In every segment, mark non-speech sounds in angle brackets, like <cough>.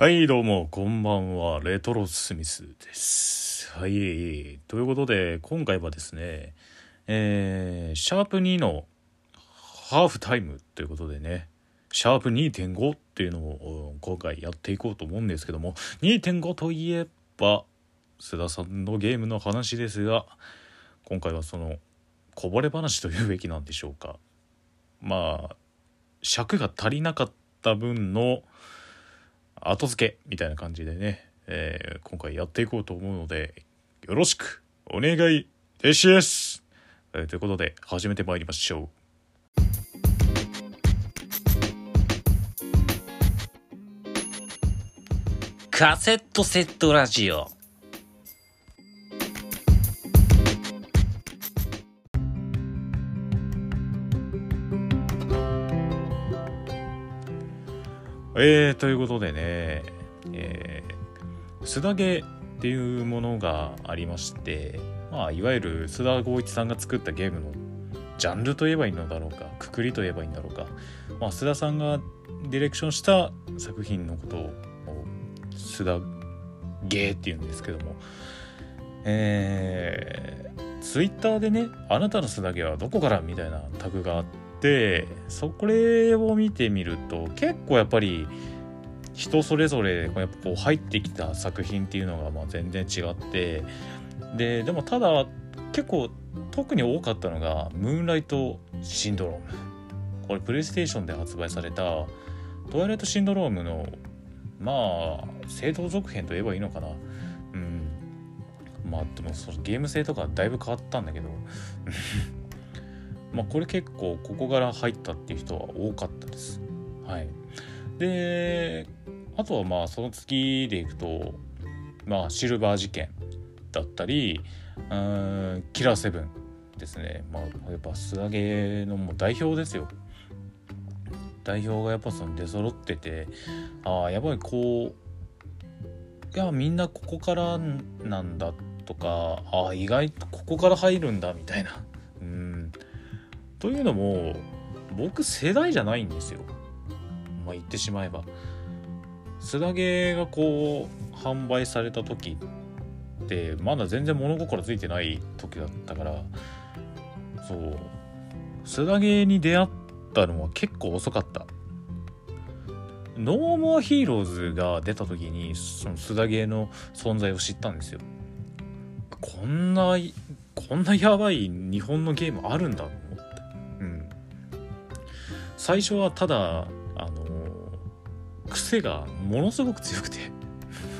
はい、どうも、こんばんは。レトロスミスです。はい。ということで、今回はですね、えー、シャープ2のハーフタイムということでね、シャープ2.5っていうのを今回やっていこうと思うんですけども、2.5といえば、須田さんのゲームの話ですが、今回はその、こぼれ話というべきなんでしょうか。まあ、尺が足りなかった分の、後付けみたいな感じでね、えー今回やっていこうと思うのでよろしくお願いです、えーということで始めてまいりましょう。カセットセットラジオ。えーということでねえー、須田ゲっていうものがありましてまあいわゆる須田剛一さんが作ったゲームのジャンルといえばいいのだろうかくくりといえばいいんだろうか、まあ、須田さんがディレクションした作品のことを須田ゲーっていうんですけどもえー、ツイッターでね「あなたの須田ゲーはどこから?」みたいなタグがあってそこれを見てみると結構やっぱり人それぞれやっぱこう入ってきた作品っていうのがまあ全然違ってででもただ結構特に多かったのが「ムーンライトシンドローム」これプレイステーションで発売された「トワイライトシンドローム」のまあ正当続編と言えばいいのかな。うん。まあでもそのゲーム性とかだいぶ変わったんだけど。まあこれ結構ここから入ったっていう人は多かったです。はい。であとはまあその次でいくとまあシルバー事件だったりうんキラーセブンですね。まあやっぱ素揚げのもう代表ですよ。代表がやっぱその出揃っててああやっぱりこういやみんなここからなんだとかああ意外とここから入るんだみたいなというのも僕世代じゃないんですよ。まあ言ってしまえば。須田ゲがこう販売された時ってまだ全然物心ついてない時だったから。そう。須田ゲに出会ったのは結構遅かった。ノーモアヒーローズが出た時にその須田ゲの存在を知ったんですよ。こんなこんなやばい日本のゲームあるんだ最初はただあの癖がものすごく強くて。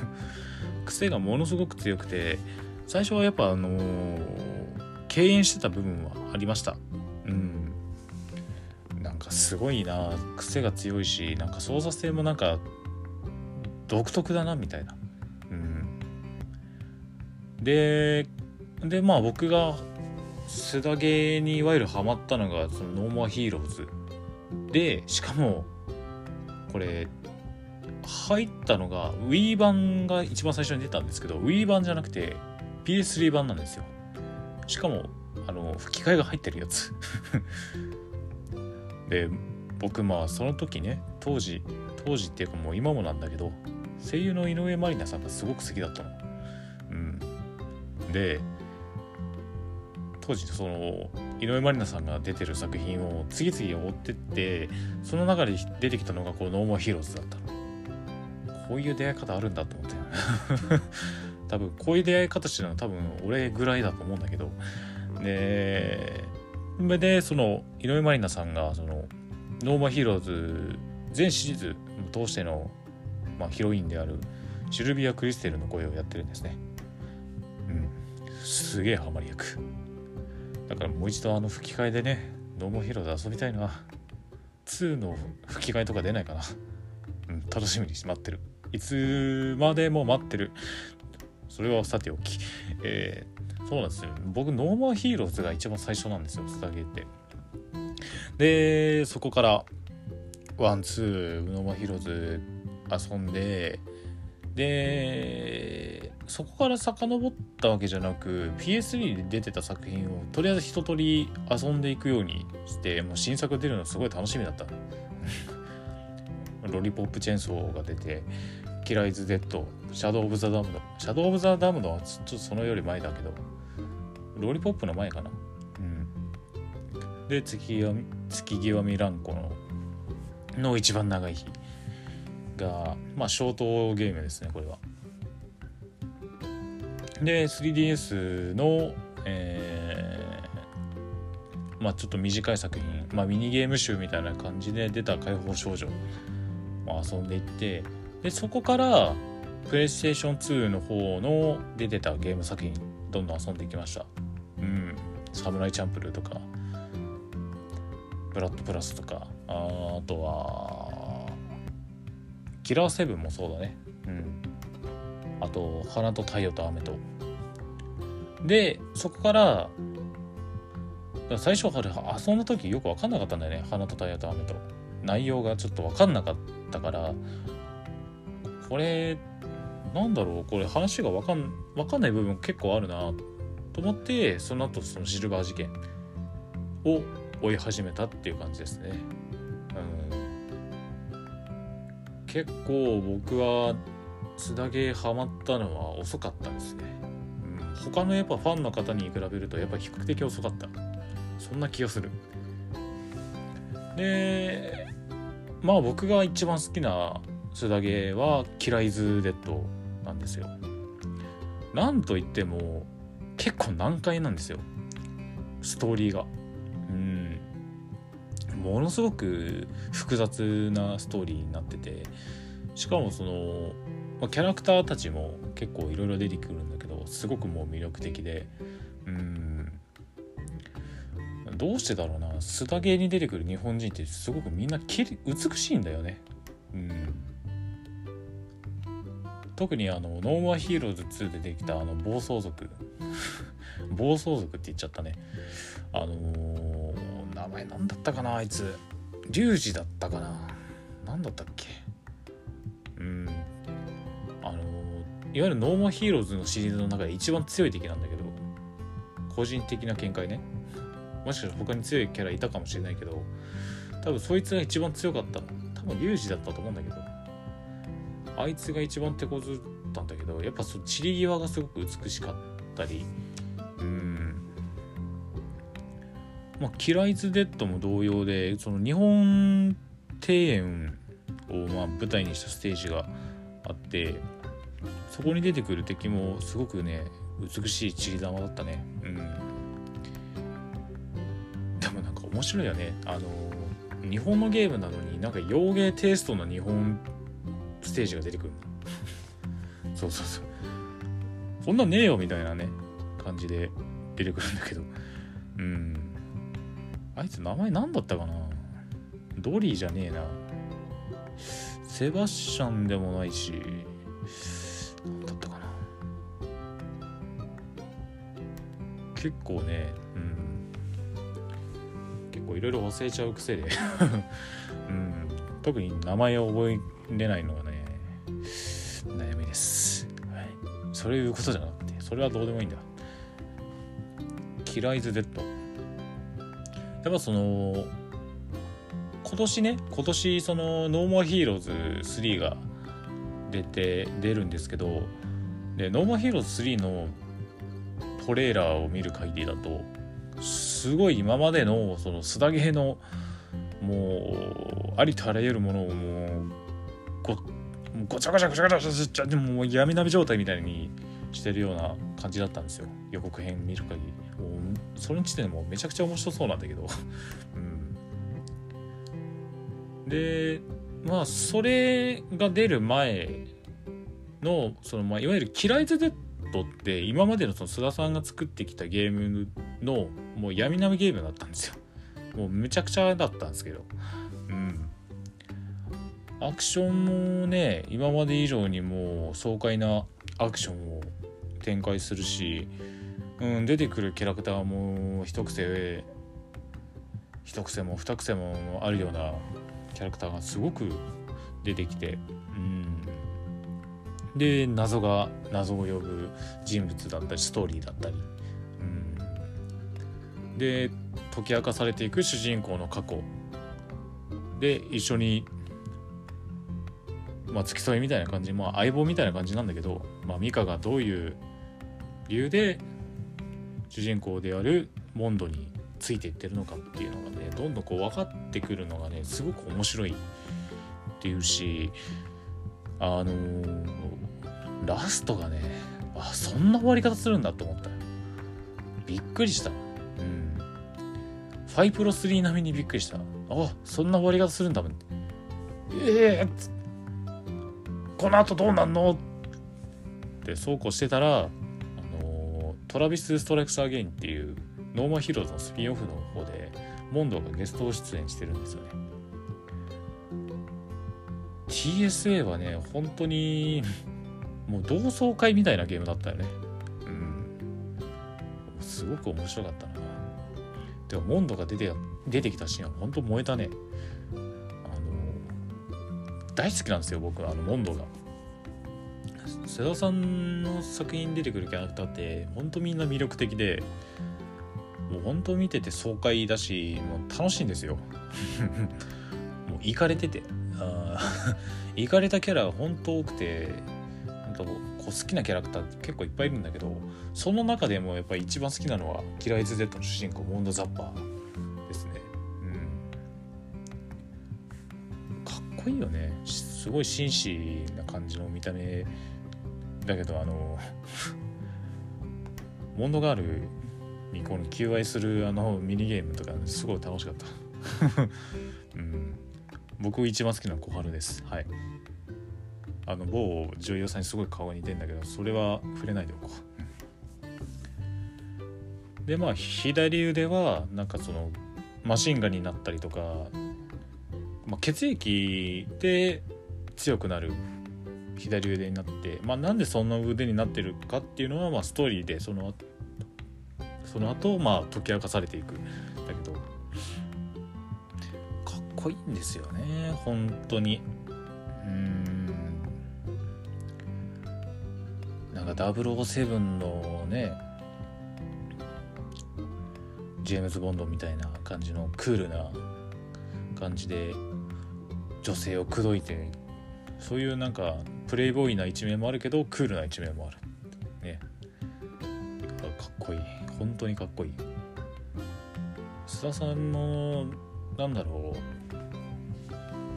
<laughs> 癖がものすごく強くて最初はやっぱあの敬遠してた部分はありました。うん。なんかすごいな癖が強いしなんか操作性もなんか独特だなみたいな。うん。ででまあ僕が須田ゲーにいわゆるハマったのがそのノーモアヒーローズ。でしかもこれ入ったのが Wii 版が一番最初に出たんですけど Wii 版じゃなくて PS3 版なんですよ。しかもあの吹き替えが入ってるやつ。<laughs> で僕まあその時ね当時当時っていうかもう今もなんだけど声優の井上麻里奈さんがすごく好きだったの。うん。で当時その井上麻里奈さんが出てる作品を次々追ってってその中で出てきたのがこのノーモアヒーローズだったの。こういう出会い方あるんだと思って。<laughs> 多分こういう出会い方してるのは多分俺ぐらいだと思うんだけど。ででその井上麻里奈さんがそのノーモアヒーローズ全シリーズ通しての、まあ、ヒロインであるシルビア・クリステルの声をやってるんですね。うん。すげえハマり役。だからもう一度あの吹き替えでねノーモアヒーローズ遊びたいな。2の吹き替えとか出ないかな。うん楽しみにし待ってる。いつまでも待ってる。それはさておき。えー、そうなんですよ。僕ノーモアヒーローズが一番最初なんですよ須田ゲーって。でそこからワンツーノーモアヒーローズ遊んででそこから遡ったわけじゃなく PS3 で出てた作品をとりあえず一通り遊んでいくようにしてもう新作出るのすごい楽しみだった。<laughs> ロリポップチェーンソーが出てキライズ・デッドシャドウ・オブ・ザ・ダムドシャドウ・オブ・ザ・ダムドはちょっとそのより前だけどロリポップの前かな。うん。で月極み月極みランコのの一番長い日がまあショートゲームですねこれはで 3DS のえーまあちょっと短い作品、まあ、ミニゲーム集みたいな感じで出た解放少女を遊んでいってでそこからプレイステーション2の方の出てたゲーム作品どんどん遊んでいきました。うん。サムライチャンプルーとかブラッドプラスとかああとはキラーセブンもそうだね。うん。あと花と太陽と雨と。でそこから最初から遊んだ時よく分かんなかったんだよね。花と太陽と雨と。内容がちょっと分かんなかったから。これなんだろう。これ話が分かん分かんない部分結構あるな。と思ってその後そのシルバー事件。を追い始めたっていう感じですね。うん、結構僕は津田ゲーハマったのは遅かったですね。うん、他のやっぱファンの方に比べるとやっぱ比較的遅かった。そんな気がする。でまあ僕が一番好きな須田ゲはキライズ・デッドなんですよ。なんといっても結構難解なんですよ。ストーリーが。うん。ものすごく複雑なストーリーになっててしかもその、まあ、キャラクターたちも結構いろいろ出てくるんだけどすごくもう魅力的で。うん。どうしてだろうな。須田ゲーに出てくる日本人ってすごくみんな散り際美しいんだよね。うん。特にあの「ノーモアヒーローズ2」でできたあの暴走族。<laughs> 暴走族って言っちゃったね。あのー、名前なんだったかなあいつ。リュウジだったかな。何だったっけ？いわゆるノーモアヒーローズのシリーズの中で一番強い敵なんだけど個人的な見解ね。もしかしたら他に強いキャラいたかもしれないけど多分そいつが一番強かった多分リュウジだったと思うんだけどあいつが一番手こずったんだけどやっぱそ散り際がすごく美しかったりうん。まあキライズ・デッドも同様でその日本庭園をまあ舞台にしたステージがあってそこに出てくる敵もすごくね美しい散り玉だったね。うん。でもなんか面白いよね。あの日本のゲームなのになんか洋芸テイストの日本ステージが出てくる <laughs> そうそうそう。そんなねえよみたいなね感じで出てくるんだけど。うん。あいつ名前何だったかな？ドリーじゃねえな。セバスチャンでもないし結構ねうん。結構いろいろ忘れちゃう癖で。<laughs> うん。特に名前を覚えれないのがね悩みです、はい、そういうことじゃなくてそれはどうでもいいんだ。キラーイズデッドやっぱその今年ね今年そのノーモアヒーローズ3が出て出るんですけどでノーモアヒーローズ3のトレーラーを見る限りだとすごい今までのその須田ゲーのもうありとあらゆるものをもうごごちゃごちゃごちゃごちゃごちゃでももう闇鍋状態みたいにしてるような感じだったんですよ予告編見る限りもうそれに時点でもうめちゃくちゃ面白そうなんだけど、うん、でまあそれが出る前のその、まあ、いわゆる「キライズ・デッド」って今までのその須田さんが作ってきたゲームのもう闇鍋ゲームだったんですよ。もうめちゃくちゃだったんですけど。うん。アクションもね今まで以上にもう爽快なアクションを展開するし、うん、出てくるキャラクターも一癖一癖も二癖もあるようなキャラクターがすごく出てきて、うん、で謎が謎を呼ぶ人物だったりストーリーだったり、うん、で解き明かされていく主人公の過去。で一緒に、まあ、付き添いみたいな感じ、まあ、相棒みたいな感じなんだけど、まあ、ミカがどういう理由で主人公であるモンドについていってるのかっていうのがねどんどんこう分かってくるのがねすごく面白いっていうしあのーラストがねあそんな終わり方するんだと思った。びっくりした。うん。ファイプロ3並みにびっくりしたあそんな終わり方するんだもん。ええー、この後どうなんの？ってそうこうしてたらあのトラビス・ストライクス・アゲインっていうノーモアヒーローズのスピンオフの方でモンドがゲスト出演してるんですよね。TSA はね本当にもう同窓会みたいなゲームだったよね。うん。すごく面白かったな。でもモンドが出て出てきたシーンは本当燃えたね。あの大好きなんですよ僕はあのモンドが。瀬田さんの作品に出てくるキャラクターって本当みんな魅力的でもう本当見てて爽快だしもう楽しいんですよ。<laughs> もういかれてて。いか <laughs> れたキャラが本当多くて本当こう好きなキャラクターって結構いっぱいいるんだけどその中でもやっぱり一番好きなのはキライズ Z の主人公モンド・ザッパーですね。うん。かっこいいよね。すごい紳士な感じの見た目だけどあの <laughs> モンドガールにこの求愛するあのミニゲームとかすごい楽しかった、<laughs> うん、僕一番好きなのは小春です。はい。あの某女優さんにすごい顔が似てんだけどそれは触れないでおこう。でまあ左腕はなんかそのマシンガンになったりとか、まあ、血液で強くなる左腕になって、まあ、なんでそんな腕になってるかっていうのは、まあ、ストーリーでそのその後まあ解き明かされていくだけど。かっこいいんですよね本当に007のねジェームズ・ボンドみたいな感じのクールな感じで女性を口説いてそういうなんかプレイボーイな一面もあるけどクールな一面もある。ね。かっこいい。本当にかっこいい。須田さんのなんだろう。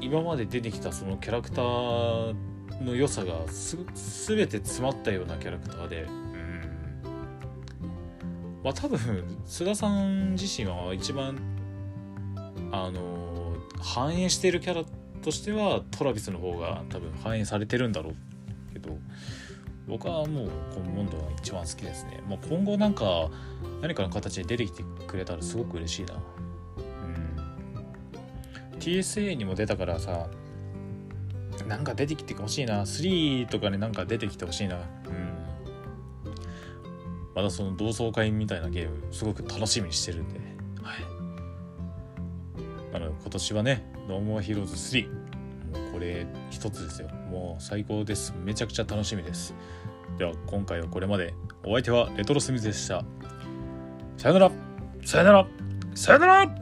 今まで出てきたそのキャラクターの良さがす全て詰まったようなキャラクターで。うん。まあ多分須田さん自身は一番あの反映しているキャラとしてはトラビスの方が多分反映されてるんだろうけど僕はもうこのモンドが一番好きですね、まあ、今後なんか何かの形で出てきてくれたらすごく嬉しいな。うん。TSA にも出たからさなんか出てきてほしいな。3とかになんか出てきてほしいな。うん。まだその同窓会みたいなゲームすごく楽しみにしてるんで。はい。なので今年はね「ノーモアヒーローズ3」もうこれ一つですよ。もう最高です。めちゃくちゃ楽しみです。では今回はこれまで。お相手はレトロスミスでした。さよなら。さよなら。さよなら。